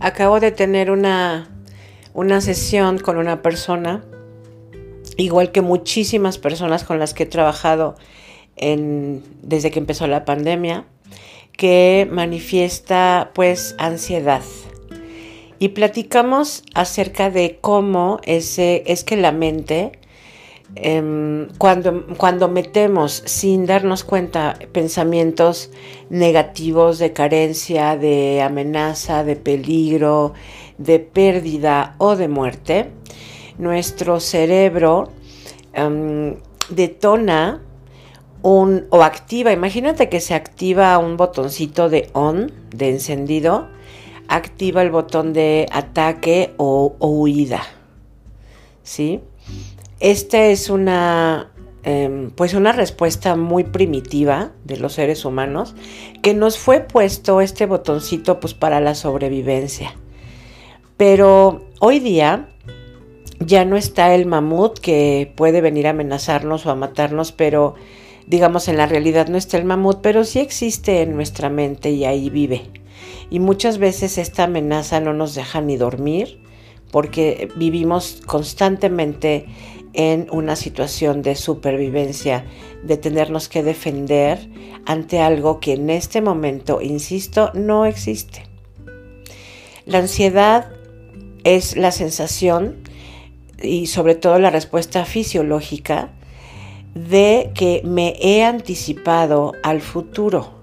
acabo de tener una, una sesión con una persona, igual que muchísimas personas con las que he trabajado desde que empezó la pandemia, que manifiesta pues ansiedad. Y platicamos acerca de cómo ese, es que la mente Em, cuando, cuando metemos sin darnos cuenta pensamientos negativos de carencia, de amenaza, de peligro, de pérdida o de muerte, nuestro cerebro em, detona o activa, imagínate que se activa un botoncito de on, de encendido, activa el botón de ataque o, o huida. ¿Sí? Esta es una, em, pues una respuesta muy primitiva de los seres humanos que nos fue puesto este botoncito pues para la sobrevivencia. Pero hoy día ya no está el mamut que puede venir a amenazarnos o a matarnos, pero digamos en la realidad no está el mamut, pero sí existe en nuestra mente y ahí vive. Y muchas veces esta amenaza no nos deja ni dormir porque vivimos constantemente en una situación de supervivencia, de tenernos que defender ante algo que en este momento, insisto, no existe. La ansiedad es la sensación y sobre todo la respuesta fisiológica de que me he anticipado al futuro.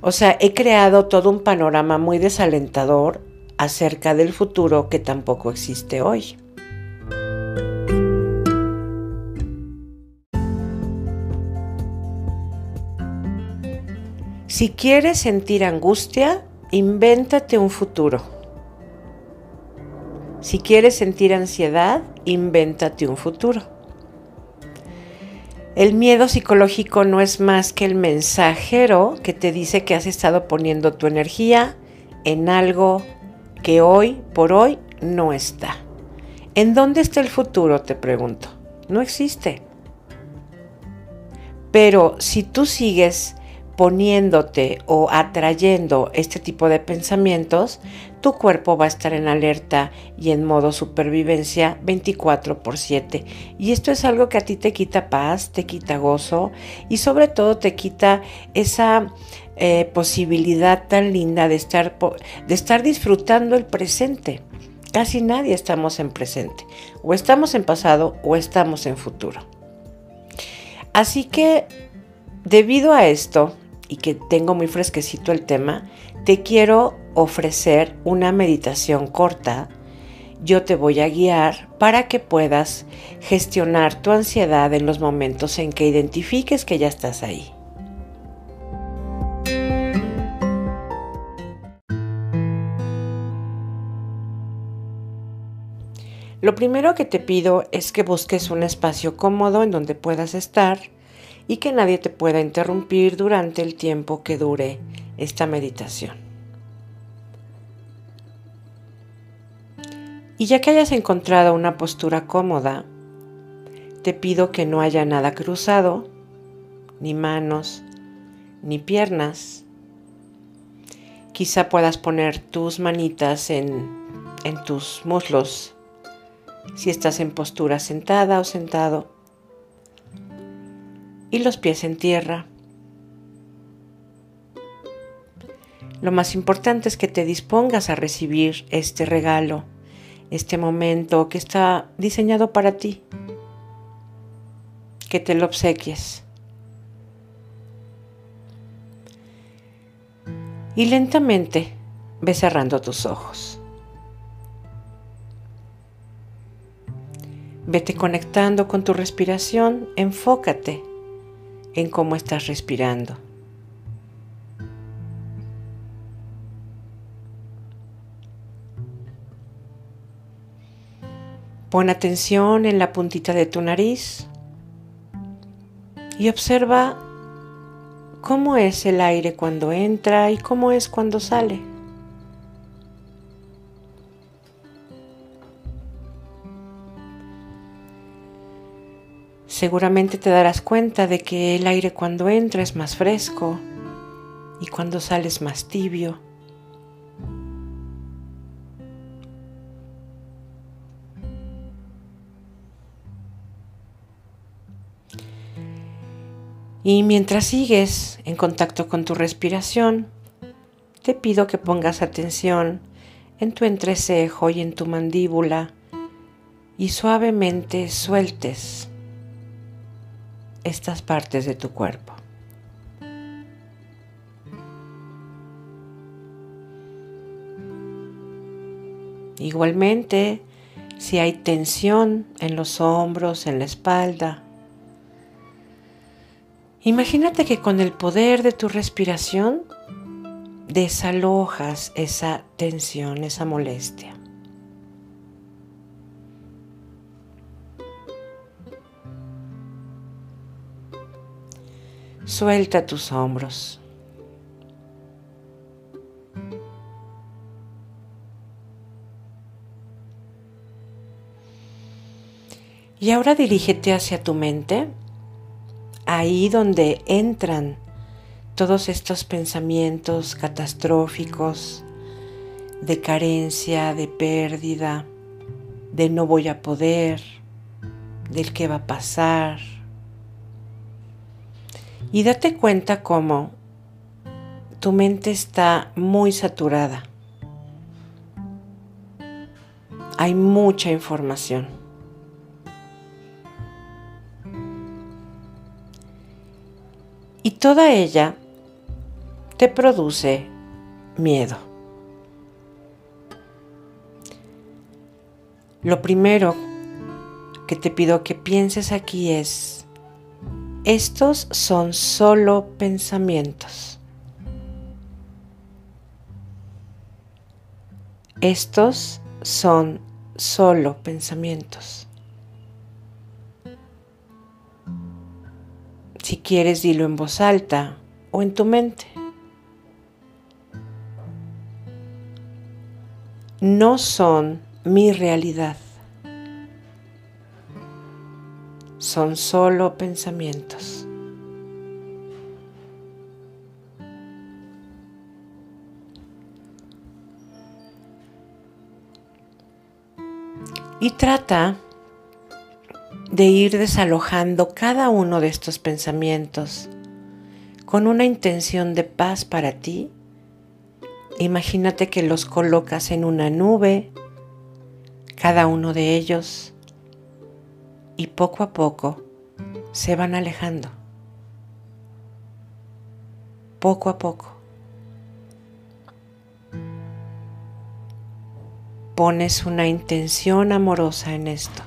O sea, he creado todo un panorama muy desalentador acerca del futuro que tampoco existe hoy. Si quieres sentir angustia, invéntate un futuro. Si quieres sentir ansiedad, invéntate un futuro. El miedo psicológico no es más que el mensajero que te dice que has estado poniendo tu energía en algo que hoy por hoy no está. ¿En dónde está el futuro? Te pregunto. No existe. Pero si tú sigues poniéndote o atrayendo este tipo de pensamientos, tu cuerpo va a estar en alerta y en modo supervivencia 24 por 7. Y esto es algo que a ti te quita paz, te quita gozo y sobre todo te quita esa eh, posibilidad tan linda de estar, de estar disfrutando el presente. Casi nadie estamos en presente. O estamos en pasado o estamos en futuro. Así que, debido a esto, y que tengo muy fresquecito el tema, te quiero ofrecer una meditación corta. Yo te voy a guiar para que puedas gestionar tu ansiedad en los momentos en que identifiques que ya estás ahí. Lo primero que te pido es que busques un espacio cómodo en donde puedas estar y que nadie te pueda interrumpir durante el tiempo que dure esta meditación. Y ya que hayas encontrado una postura cómoda, te pido que no haya nada cruzado, ni manos, ni piernas. Quizá puedas poner tus manitas en, en tus muslos si estás en postura sentada o sentado y los pies en tierra. Lo más importante es que te dispongas a recibir este regalo, este momento que está diseñado para ti, que te lo obsequies. Y lentamente ve cerrando tus ojos. Vete conectando con tu respiración, enfócate en cómo estás respirando. Pon atención en la puntita de tu nariz y observa cómo es el aire cuando entra y cómo es cuando sale. seguramente te darás cuenta de que el aire cuando entra es más fresco y cuando sale es más tibio. Y mientras sigues en contacto con tu respiración, te pido que pongas atención en tu entrecejo y en tu mandíbula y suavemente sueltes estas partes de tu cuerpo. Igualmente, si hay tensión en los hombros, en la espalda, imagínate que con el poder de tu respiración desalojas esa tensión, esa molestia. Suelta tus hombros. Y ahora dirígete hacia tu mente, ahí donde entran todos estos pensamientos catastróficos de carencia, de pérdida, de no voy a poder, del qué va a pasar. Y date cuenta cómo tu mente está muy saturada. Hay mucha información. y toda ella te produce miedo. Lo primero que te pido que pienses aquí es, estos son solo pensamientos. Estos son solo pensamientos. Si quieres, dilo en voz alta o en tu mente. No son mi realidad. Son solo pensamientos. Y trata de ir desalojando cada uno de estos pensamientos con una intención de paz para ti. Imagínate que los colocas en una nube, cada uno de ellos, y poco a poco se van alejando. Poco a poco. Pones una intención amorosa en esto.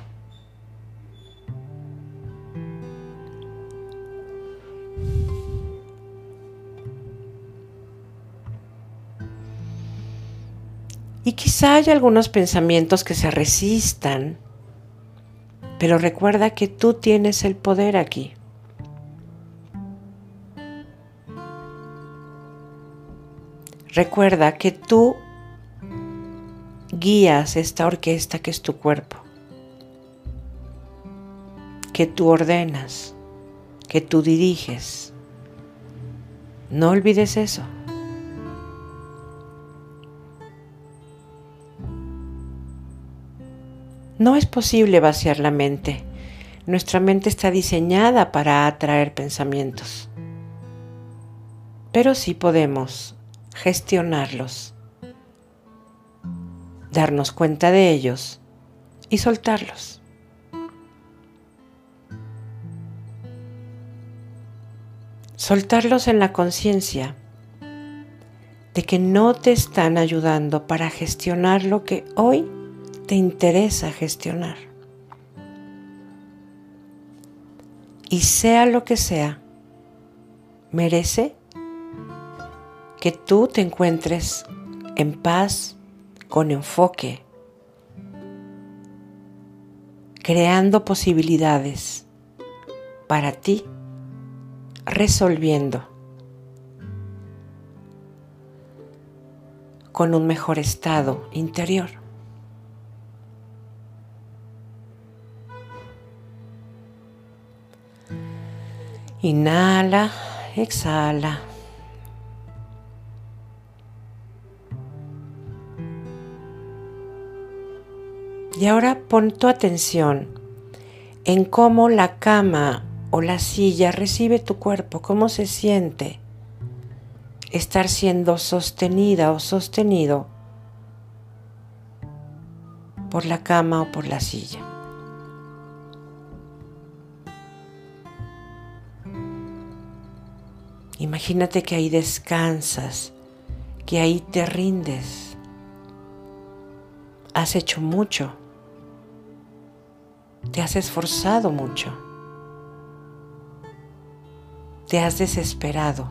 Y quizá haya algunos pensamientos que se resistan, pero recuerda que tú tienes el poder aquí. Recuerda que tú guías esta orquesta que es tu cuerpo, que tú ordenas, que tú diriges. No olvides eso. No es posible vaciar la mente. Nuestra mente está diseñada para atraer pensamientos. Pero sí podemos gestionarlos, darnos cuenta de ellos y soltarlos. Soltarlos en la conciencia de que no te están ayudando para gestionar lo que hoy te interesa gestionar. Y sea lo que sea, merece que tú te encuentres en paz, con enfoque, creando posibilidades para ti, resolviendo con un mejor estado interior. Inhala, exhala. Y ahora pon tu atención en cómo la cama o la silla recibe tu cuerpo, cómo se siente estar siendo sostenida o sostenido por la cama o por la silla. Imagínate que ahí descansas, que ahí te rindes. Has hecho mucho. Te has esforzado mucho. Te has desesperado.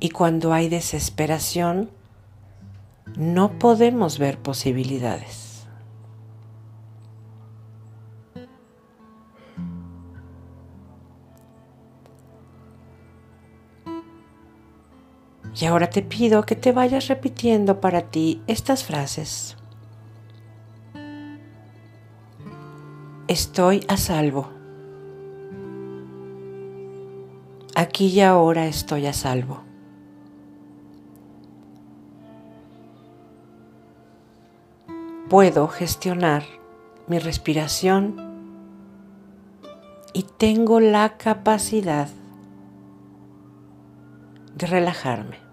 Y cuando hay desesperación, no podemos ver posibilidades. Y ahora te pido que te vayas repitiendo para ti estas frases. Estoy a salvo. Aquí y ahora estoy a salvo. Puedo gestionar mi respiración y tengo la capacidad de relajarme.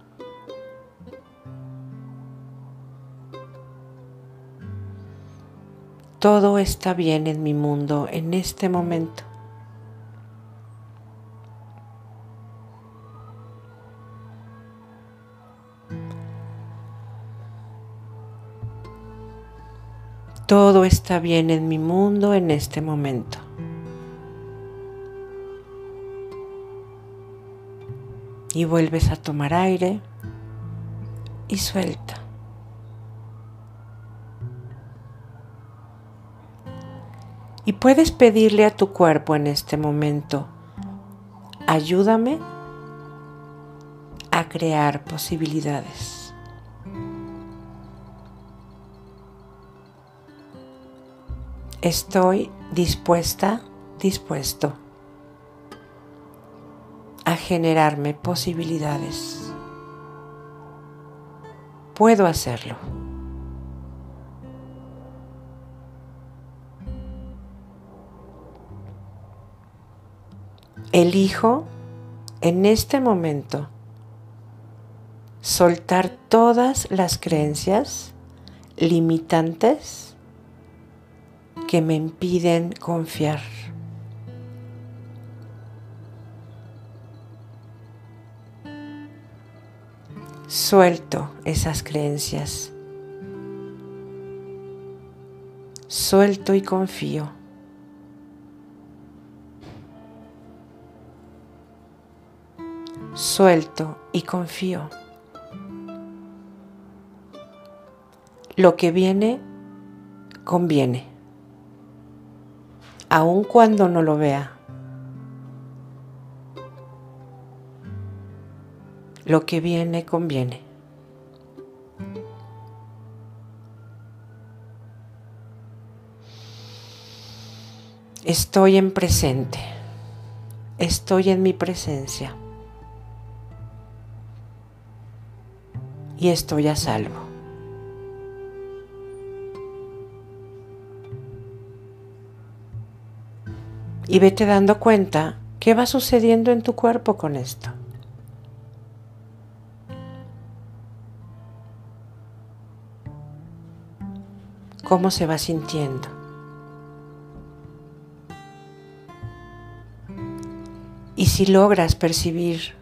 Todo está bien en mi mundo en este momento. Todo está bien en mi mundo en este momento. Y vuelves a tomar aire y suelta. Y puedes pedirle a tu cuerpo en este momento, ayúdame a crear posibilidades. Estoy dispuesta, dispuesto a generarme posibilidades. Puedo hacerlo. Elijo en este momento soltar todas las creencias limitantes que me impiden confiar. Suelto esas creencias. Suelto y confío. Suelto y confío. Lo que viene, conviene, aun cuando no lo vea. Lo que viene, conviene. Estoy en presente. Estoy en mi presencia. Y estoy a salvo. Y vete dando cuenta qué va sucediendo en tu cuerpo con esto. ¿Cómo se va sintiendo? Y si logras percibir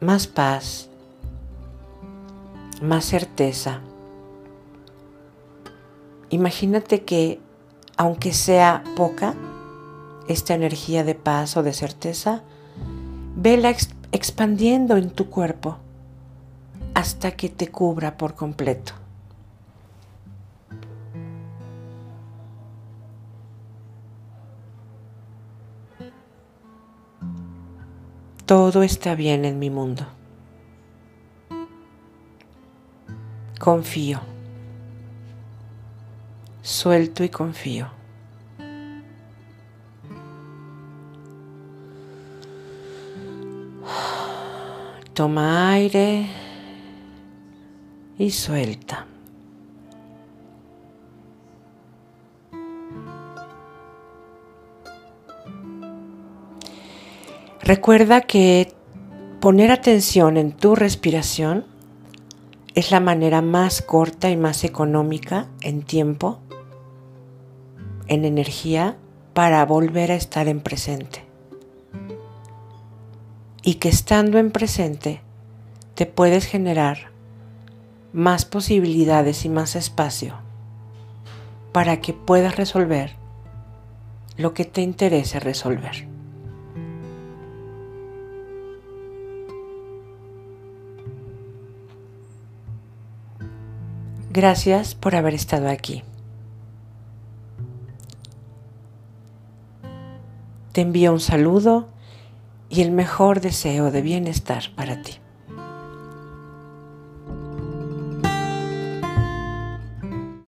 más paz, más certeza. Imagínate que, aunque sea poca, esta energía de paz o de certeza, vela expandiendo en tu cuerpo hasta que te cubra por completo. Todo está bien en mi mundo. Confío. Suelto y confío. Toma aire y suelta. Recuerda que poner atención en tu respiración es la manera más corta y más económica en tiempo, en energía, para volver a estar en presente. Y que estando en presente te puedes generar más posibilidades y más espacio para que puedas resolver lo que te interese resolver. Gracias por haber estado aquí. Te envío un saludo y el mejor deseo de bienestar para ti.